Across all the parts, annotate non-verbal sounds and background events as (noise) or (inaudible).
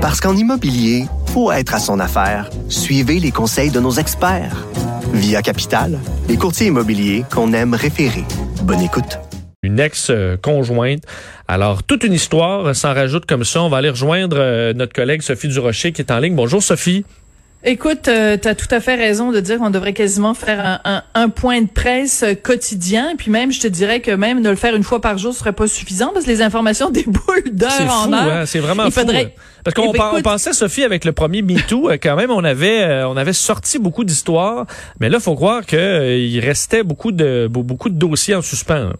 Parce qu'en immobilier, faut être à son affaire. Suivez les conseils de nos experts. Via Capital, les courtiers immobiliers qu'on aime référer. Bonne écoute. Une ex-conjointe. Alors, toute une histoire s'en rajoute comme ça. On va aller rejoindre euh, notre collègue Sophie Durocher qui est en ligne. Bonjour Sophie. Écoute, euh, tu as tout à fait raison de dire qu'on devrait quasiment faire un, un, point de presse euh, quotidien. Puis même, je te dirais que même de le faire une fois par jour serait pas suffisant parce que les informations (laughs) déboulent d'heure en heure. Hein? C'est vraiment fou. Hein? Parce qu'on pensait, Sophie, avec le premier MeToo, euh, quand même, on avait, on avait sorti beaucoup d'histoires. Mais là, faut croire qu'il restait beaucoup de, beaucoup de dossiers en suspens.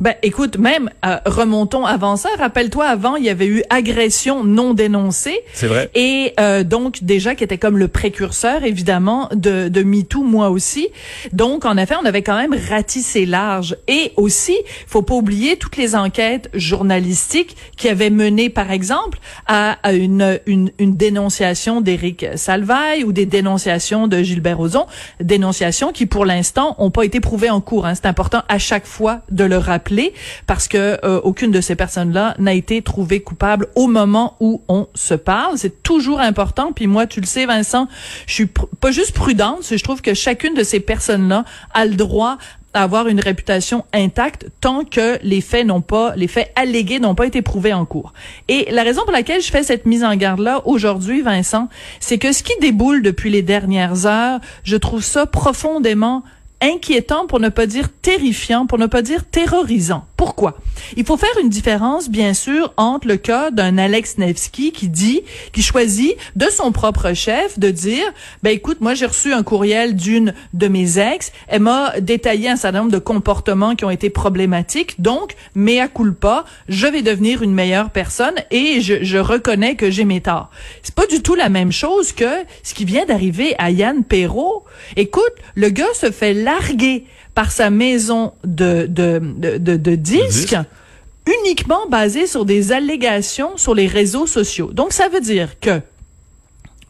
Ben, écoute, même euh, remontons avant ça. Rappelle-toi, avant, il y avait eu agression non dénoncée. C'est vrai. Et euh, donc déjà qui était comme le précurseur, évidemment, de, de MeToo, moi aussi. Donc en effet, on avait quand même ratissé large. Et aussi, faut pas oublier toutes les enquêtes journalistiques qui avaient mené, par exemple, à, une, une, une dénonciation d'Éric Salvaille ou des dénonciations de Gilbert Rozon, dénonciations qui pour l'instant ont pas été prouvées en cours. Hein. C'est important à chaque fois de le rappeler parce que euh, aucune de ces personnes-là n'a été trouvée coupable au moment où on se parle. C'est toujours important. Puis moi, tu le sais, Vincent, je suis pas juste prudente. Je trouve que chacune de ces personnes-là a le droit d'avoir une réputation intacte tant que les faits n'ont pas, les faits allégués n'ont pas été prouvés en cours. Et la raison pour laquelle je fais cette mise en garde-là aujourd'hui, Vincent, c'est que ce qui déboule depuis les dernières heures, je trouve ça profondément inquiétant pour ne pas dire terrifiant, pour ne pas dire terrorisant. Pourquoi? Il faut faire une différence, bien sûr, entre le cas d'un Alex Nevsky qui dit, qui choisit de son propre chef de dire, ben écoute, moi j'ai reçu un courriel d'une de mes ex, elle m'a détaillé un certain nombre de comportements qui ont été problématiques, donc, mea culpa, je vais devenir une meilleure personne et je, je reconnais que j'ai mes torts. C'est pas du tout la même chose que ce qui vient d'arriver à Yann Perrault. Écoute, le gars se fait larguer par sa maison de, de, de, de, disques uniquement basée sur des allégations sur les réseaux sociaux. Donc, ça veut dire que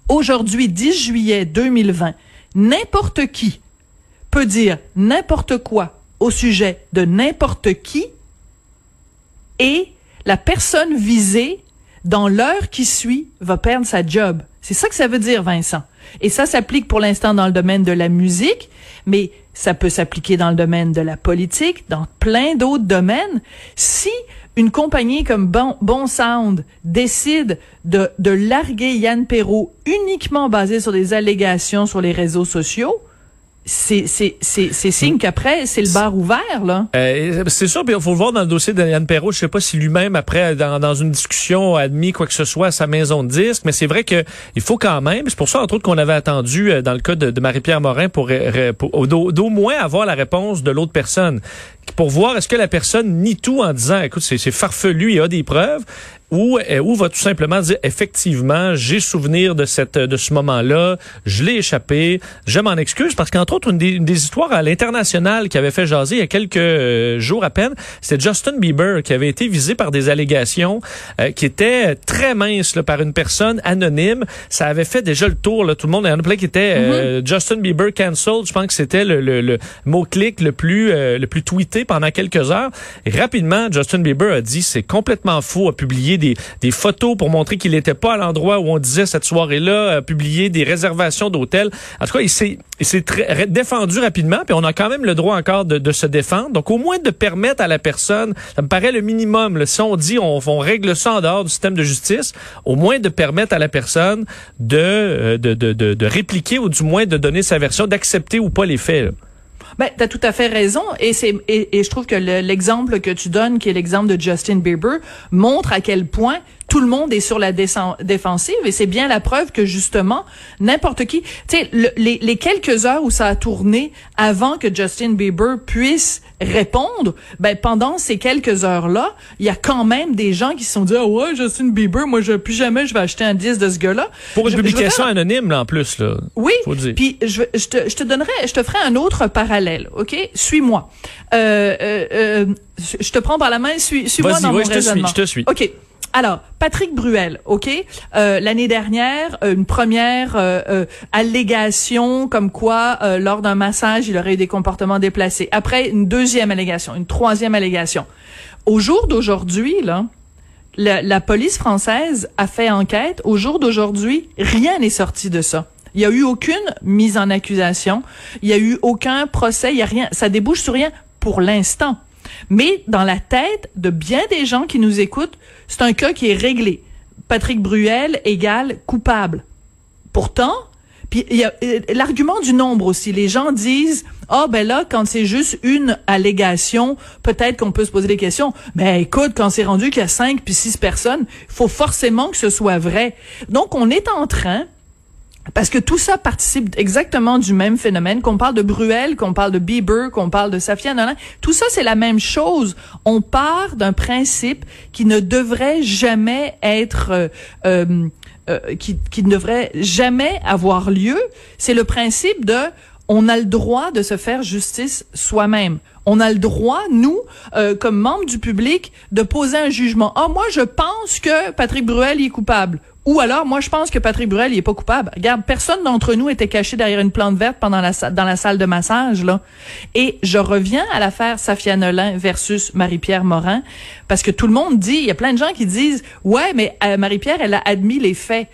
aujourd'hui, 10 juillet 2020, n'importe qui peut dire n'importe quoi au sujet de n'importe qui et la personne visée dans l'heure qui suit va perdre sa job. C'est ça que ça veut dire, Vincent. Et ça s'applique pour l'instant dans le domaine de la musique, mais ça peut s'appliquer dans le domaine de la politique, dans plein d'autres domaines. Si une compagnie comme bon, Sound décide de, de larguer Yann Perrault uniquement basé sur des allégations sur les réseaux sociaux, c'est signe qu'après c'est le bar ouvert là. Euh, c'est sûr, puis il faut le voir dans le dossier de Yann Perrault. Je sais pas si lui-même après dans, dans une discussion a admis quoi que ce soit à sa maison de disque, mais c'est vrai que il faut quand même. C'est pour ça entre autres qu'on avait attendu euh, dans le cas de, Marie-Pierre Morin pour, pour d'au moins avoir la réponse de l'autre personne pour voir est-ce que la personne nie tout en disant écoute c'est farfelu, il y a des preuves ou, euh, ou va tout simplement dire effectivement, j'ai souvenir de cette de ce moment-là, je l'ai échappé, je m'en excuse parce qu'entre une des, histoires à l'international qui avait fait jaser il y a quelques euh, jours à peine, c'est Justin Bieber qui avait été visé par des allégations euh, qui étaient très minces là, par une personne anonyme. Ça avait fait déjà le tour, là, tout le monde, il y en a plein qui était mm-hmm. Justin Bieber cancelled. Je pense que c'était le, le, mot clic le plus le plus tweeté pendant quelques heures. Et rapidement, Justin Bieber a dit c'est complètement faux, a publié des, des photos pour montrer qu'il n'était pas à l'endroit où on disait cette soirée-là, a publié des réservations d'hôtels. En tout cas, il s'est défendu rapidement, puis on a quand même le droit encore de, se défendre. Donc, au moins de permettre à la personne, ça me paraît le minimum. Si on dit on, règle ça en dehors du système de justice, au moins de permettre à la personne de, euh, de, répliquer ou du moins de donner sa version, d'accepter ou pas les faits. Là. Ben, t'as tout à fait raison, et c'est et je trouve que l'exemple que tu donnes, qui est l'exemple de Justin Bieber, montre à quel point tout le monde est sur la défensive et c'est bien la preuve que justement n'importe qui, tu sais, les, les, quelques heures où ça a tourné avant que Justin Bieber puisse répondre, ben pendant ces quelques heures là, il y a quand même des gens qui se sont dit ah ouais Justin Bieber, moi je plus jamais je vais acheter un disque de ce gars-là. Pour une publication anonyme là en plus là. Oui. Puis je, je, te, je te donnerai, je te ferai un autre parallèle, ok? Suis-moi. Euh, euh, euh, je te prends par la main, suis, suis-moi dans mon je raisonnement. Te suis, je te suis. Ok. Alors, Patrick Bruel, OK? Euh, L'année dernière, une première euh, euh, allégation comme quoi, euh, lors d'un massage, il aurait eu des comportements déplacés. Après, une deuxième allégation, une troisième allégation. Au jour d'aujourd'hui, là, la, la police française a fait enquête. Au jour d'aujourd'hui, rien n'est sorti de ça. Il y a eu aucune mise en accusation. Il y a eu aucun procès. Il y a rien. Ça débouche sur rien pour l'instant. Mais dans la tête de bien des gens qui nous écoutent, c'est un cas qui est réglé. Patrick Bruel égale coupable. Pourtant, puis il y a euh, l'argument du nombre aussi. Les gens disent ah ben là quand c'est juste une allégation, peut-être qu'on peut se poser des questions. Mais écoute, quand c'est rendu qu'il y a cinq puis six personnes, il faut forcément que ce soit vrai. Donc on est en train parce que tout ça participe exactement du même phénomène. Qu'on parle de Bruel, qu'on parle de Bieber, qu'on parle de Safia Nolan, tout ça c'est la même chose. On part d'un principe qui ne devrait jamais être euh, euh, euh, qui, qui ne devrait jamais avoir lieu. C'est le principe de on a le droit de se faire justice soi-même. On a le droit, nous, comme membres du public, de poser un jugement. Ah, moi, je pense que Patrick Bruel est coupable. Ou alors, moi, je pense que Patrick Bruel, il est pas coupable. Regarde, personne d'entre nous était caché derrière une plante verte pendant la dans la salle de massage, là. Et je reviens à l'affaire Safia Nolin versus Marie-Pierre Morin, parce que tout le monde dit, il y a plein de gens qui disent, ouais, mais euh, Marie-Pierre, elle a admis les faits.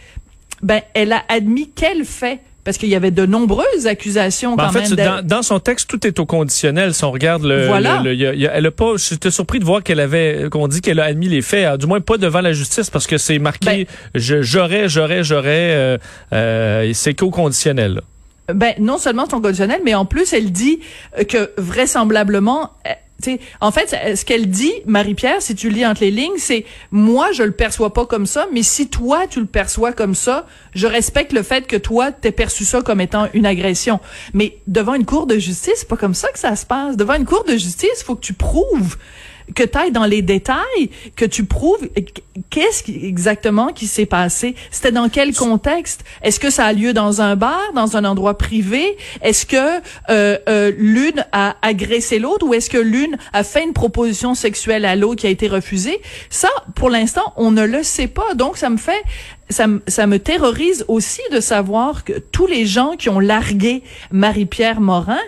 Ben, elle a admis quels faits? Parce qu'il y avait de nombreuses accusations ben, quand en fait, Dans, dans, son texte, tout est au conditionnel. Si on regarde le, voilà. le, elle a pas. J'étais surpris de voir qu'elle avait, qu'on dit qu'elle a admis les faits, euh, du moins pas devant la justice, parce que c'est marqué. Ben, j'aurais, j'aurais, j'aurais. Euh, euh, c'est qu'au conditionnel. Ben non seulement son conditionnel, mais en plus elle dit que vraisemblablement en fait, ce qu'elle dit, Marie-Pierre, si tu lis entre les lignes, c'est moi, je le perçois pas comme ça, mais si toi, tu le perçois comme ça, je respecte le fait que toi, t'aies perçu ça comme étant une agression. Mais devant une cour de justice, c'est pas comme ça que ça se passe. Devant une cour de justice, faut que tu prouves que tu ailles dans les détails, que tu prouves qu'est-ce qui, exactement qui s'est passé? C'était dans quel contexte? Est-ce que ça a lieu dans un bar, dans un endroit privé? Est-ce que euh, euh, l'une a agressé l'autre ou est-ce que l'une a fait une proposition sexuelle à l'autre qui a été refusée? Ça, pour l'instant, on ne le sait pas. Donc, ça me fait ça, ça, me terrorise aussi de savoir que tous les gens qui ont largué Marie-Pierre Morin,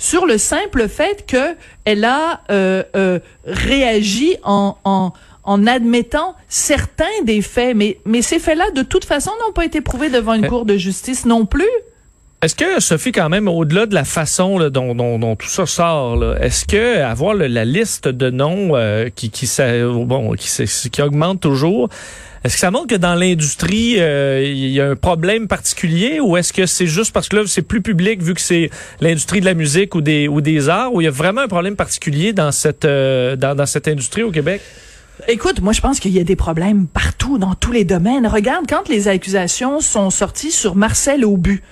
sur le simple fait que elle a euh, euh, réagi en, en, en admettant certains des faits, mais, mais ces faits-là, de toute façon, n'ont pas été prouvés devant une euh. cour de justice non plus. Est-ce que Sophie, quand même, au-delà de la façon là, dont, dont, dont, tout ça sort, est-ce que avoir la liste de noms euh, qui qui, ça, bon, qui, qui augmente toujours, est-ce que ça montre que dans l'industrie, euh, il y a un problème particulier ou est-ce que c'est juste parce que là, c'est plus public vu que c'est l'industrie de la musique ou des, ou des arts ou il y a vraiment un problème particulier dans cette, euh, dans, dans cette industrie au Québec? Écoute, moi je pense qu'il y a des problèmes partout, dans tous les domaines. Regarde, quand les accusations sont sorties sur Marcel Aubu,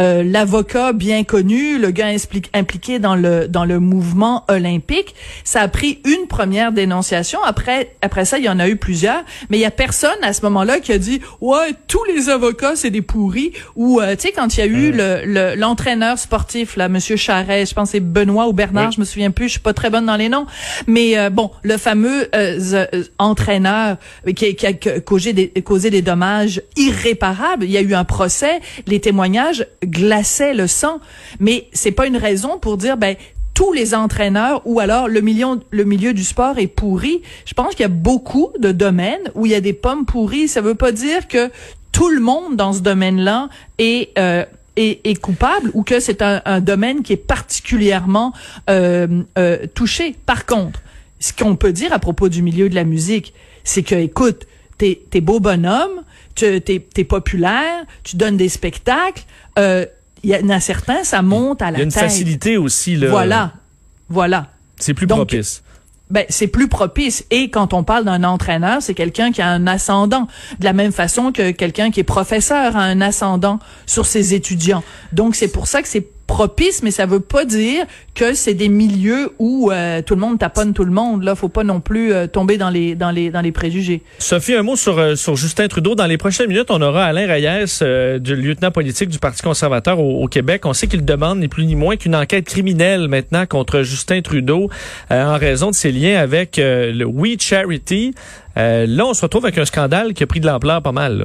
euh, l'avocat bien connu, le gars impliqué dans le dans le mouvement olympique, ça a pris une première dénonciation. Après après ça, il y en a eu plusieurs, mais il y a personne à ce moment-là qui a dit ouais tous les avocats c'est des pourris. Ou euh, tu sais quand il y a eu le l'entraîneur sportif là, Monsieur Charest, je pense c'est Benoît ou Bernard, je me souviens plus, je suis pas très bonne dans les noms, mais euh, bon le fameux entraîneur qui, qui a causé des, dommages irréparables. Il y a eu un procès, les témoignages glaçaient le sang, mais c'est pas une raison pour dire ben tous les entraîneurs ou alors le, million, le milieu du sport est pourri. Je pense qu'il y a beaucoup de domaines où il y a des pommes pourries. Ça veut pas dire que tout le monde dans ce domaine-là est, euh, est, coupable ou que c'est un, un, domaine qui est particulièrement euh, euh, touché. Par contre, ce qu'on peut dire à propos du milieu de la musique, c'est que, écoute, t'es es beau bonhomme, tu t'es es populaire, tu donnes des spectacles. Euh, il y en a certains, ça monte à la tête. Il y a une facilité aussi là. Voilà, voilà. C'est plus propice. Ben, c'est plus propice. Et quand on parle d'un entraîneur, c'est quelqu'un qui a un ascendant. De la même façon que quelqu'un qui est professeur a un ascendant sur ses étudiants. Donc, c'est pour ça que c'est propice, mais ça veut pas dire que c'est des milieux où euh, tout le monde taponne tout le monde. Là, faut pas non plus euh, tomber dans les dans les dans les préjugés. Sophie, un mot sur euh, sur Justin Trudeau. Dans les prochaines minutes, on aura Alain Reyes, du lieutenant politique du Parti conservateur au, Québec. On sait qu'il demande ni plus ni moins qu'une enquête criminelle maintenant contre Justin Trudeau en raison de ses liens avec le We Charity. là, on se retrouve avec un scandale qui a pris de l'ampleur pas mal. Là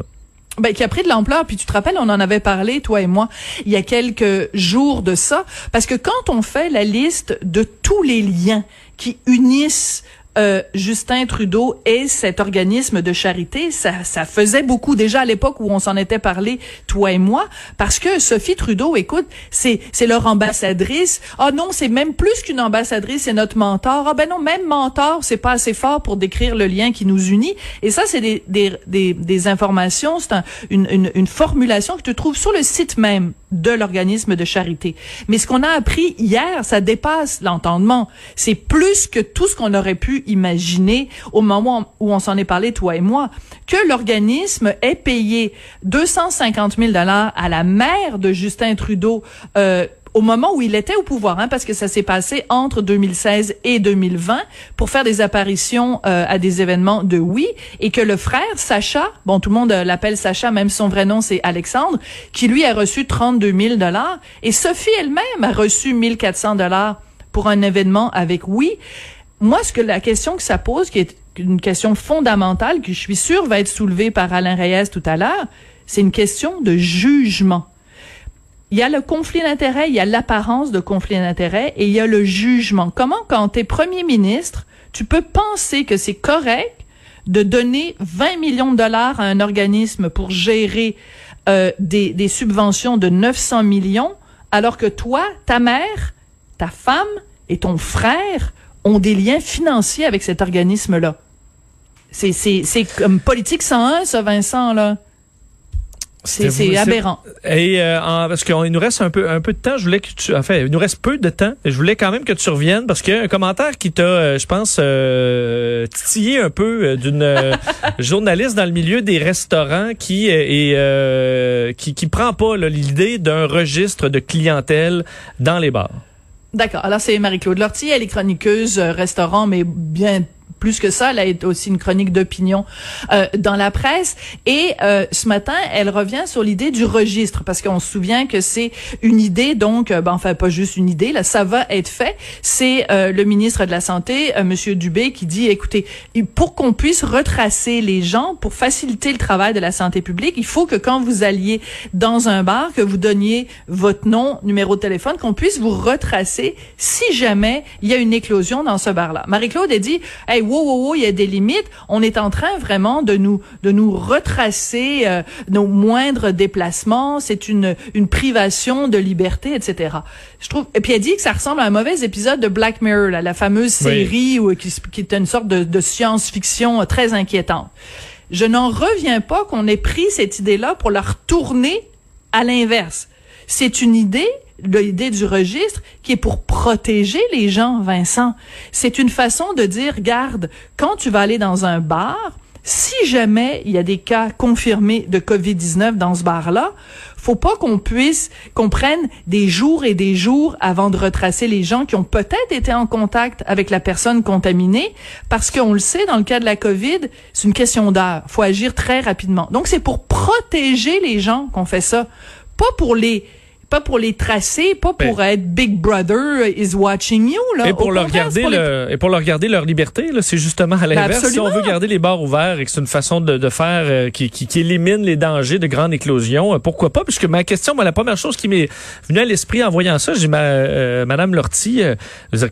ben, qui a pris de l'ampleur. Puis tu te rappelles, on en avait parlé, toi et moi, il y a quelques jours de ça. Parce que quand on fait la liste de tous les liens qui unissent euh, Justin Trudeau et cet organisme de charité, ça, ça faisait beaucoup déjà à l'époque où on s'en était parlé, toi et moi, parce que Sophie Trudeau, écoute, c'est leur ambassadrice. Ah non, c'est même plus qu'une ambassadrice, c'est notre mentor. Ah ben non, même mentor, c'est pas assez fort pour décrire le lien qui nous unit. Et ça, c'est des, des, des, des informations, c'est une, une, une formulation que tu trouves sur le site même de l'organisme de charité. Mais ce qu'on a appris hier, ça dépasse l'entendement. C'est plus que tout ce qu'on aurait pu imaginer au moment où on s'en est parlé, toi et moi, que l'organisme ait payé 250 000 dollars à la mère de Justin Trudeau euh, au moment où il était au pouvoir, hein, parce que ça s'est passé entre 2016 et 2020 pour faire des apparitions euh, à des événements de oui, et que le frère Sacha, bon tout le monde euh, l'appelle Sacha, même son vrai nom c'est Alexandre, qui lui a reçu 32 000 dollars, et Sophie elle-même a reçu 1400 dollars pour un événement avec oui. Moi, ce que la question que ça pose, qui est une question fondamentale, que je suis sûre va être soulevée par Alain Reyes tout à l'heure, c'est une question de jugement il y a le conflit d'intérêts, il y a l'apparence de conflit d'intérêts et il y a le jugement. Comment, quand tu es premier ministre, tu peux penser que c'est correct de donner 20 millions de dollars à un organisme pour gérer euh, des, subventions de 900 millions, alors que toi, ta mère, ta femme et ton frère ont des liens financiers avec cet organisme-là? C'est, c'est, c'est comme politique 101, ça, Vincent, là. C'est aberrant. Et euh, parce qu'il nous reste un peu un peu de temps, je voulais que tu enfin, il nous reste peu de temps, je voulais quand même que tu reviennes parce qu'il y a un commentaire qui t'a euh, je pense euh, titillé un peu euh, d'une (laughs) journaliste dans le milieu des restaurants qui est qui qui prend pas l'idée d'un registre de clientèle dans les bars. D'accord. Alors c'est Marie-Claude Lortie, elle est chroniqueuse restaurant mais bien plus que ça, elle a aussi une chronique d'opinion euh, dans la presse. Et euh, ce matin, elle revient sur l'idée du registre, parce qu'on se souvient que c'est une idée, donc, euh, ben, enfin pas juste une idée, là, ça va être fait. C'est le ministre de la Santé, Monsieur Dubé, qui dit, écoutez, pour qu'on puisse retracer les gens, pour faciliter le travail de la santé publique, il faut que quand vous alliez dans un bar, que vous donniez votre nom, numéro de téléphone, qu'on puisse vous retracer si jamais il y a une éclosion dans ce bar-là. Marie-Claude a dit, wow, il y a des limites. On est en train vraiment de nous de nous retracer euh, nos moindres déplacements. C'est une une privation de liberté, etc. Je trouve. Et puis elle dit que ça ressemble à un mauvais épisode de Black Mirror, la fameuse série où, qui, qui est une sorte de, de science-fiction très inquiétante. Je n'en reviens pas qu'on ait pris cette idée-là pour la retourner à l'inverse. C'est une idée l'idée du registre qui est pour protéger les gens, Vincent. C'est une façon de dire, garde, quand tu vas aller dans un bar, si jamais il y a des cas confirmés de COVID-19 dans ce bar-là, faut pas qu'on puisse, qu'on prenne des jours et des jours avant de retracer les gens qui ont peut-être été en contact avec la personne contaminée, parce qu'on le sait, dans le cas de la COVID, c'est une question d'heure. Faut agir très rapidement. Donc, c'est pour protéger les gens qu'on fait ça. Pas pour les, pas pour les tracer, pas pour ben. être Big Brother is watching you là. Et pour leur garder le, et pour leur garder leur liberté là, c'est justement à l'inverse. si on veut garder les bars ouverts et que c'est une façon de, de faire euh, qui, qui, qui, élimine les dangers de grande éclosion, euh, pourquoi pas? Puisque ma question, moi, la première chose qui m'est venue à l'esprit en voyant ça, j'ai ma euh, Madame Lortie,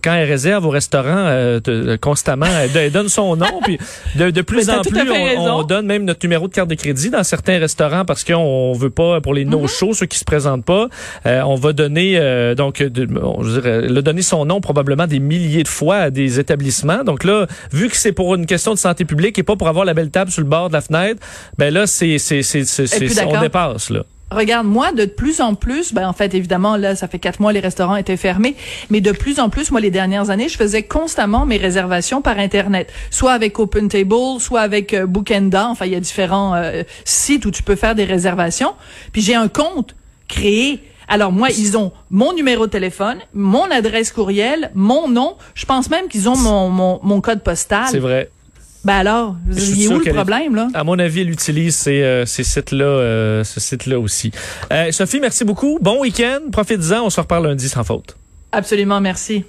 quand elle réserve au restaurant constamment, elle, donne son nom, puis de, de plus (laughs) en plus on, on, donne même notre numéro de carte de crédit dans certains restaurants parce qu'on veut pas pour les no shows ceux qui se présentent pas. Euh, on va donner euh, donc, de, je dirais, le donner son nom probablement des milliers de fois à des établissements. Donc là, vu que c'est pour une question de santé publique et pas pour avoir la belle table sur le bord de la fenêtre, ben là, c'est, c'est, c'est, c'est on dépasse là. Regarde, moi, de plus en plus, ben en fait, évidemment, là, ça fait quatre mois, les restaurants étaient fermés, mais de plus en plus, moi, les dernières années, je faisais constamment mes réservations par Internet, soit avec Open Table, soit avec euh, Bookenda, enfin, il y a différents sites où tu peux faire des réservations. Puis j'ai un compte créé alors moi, ils ont mon numéro de téléphone, mon adresse courriel, mon nom. Je pense même qu'ils ont mon, mon, mon code postal. C'est vrai. Ben alors, il est où le problème là? À mon avis, elle utilise ces, euh, ces sites-là, euh, ce site-là aussi. Euh, Sophie, merci beaucoup. Bon week-end. Profite-en. On se reparle lundi sans faute. Absolument, merci.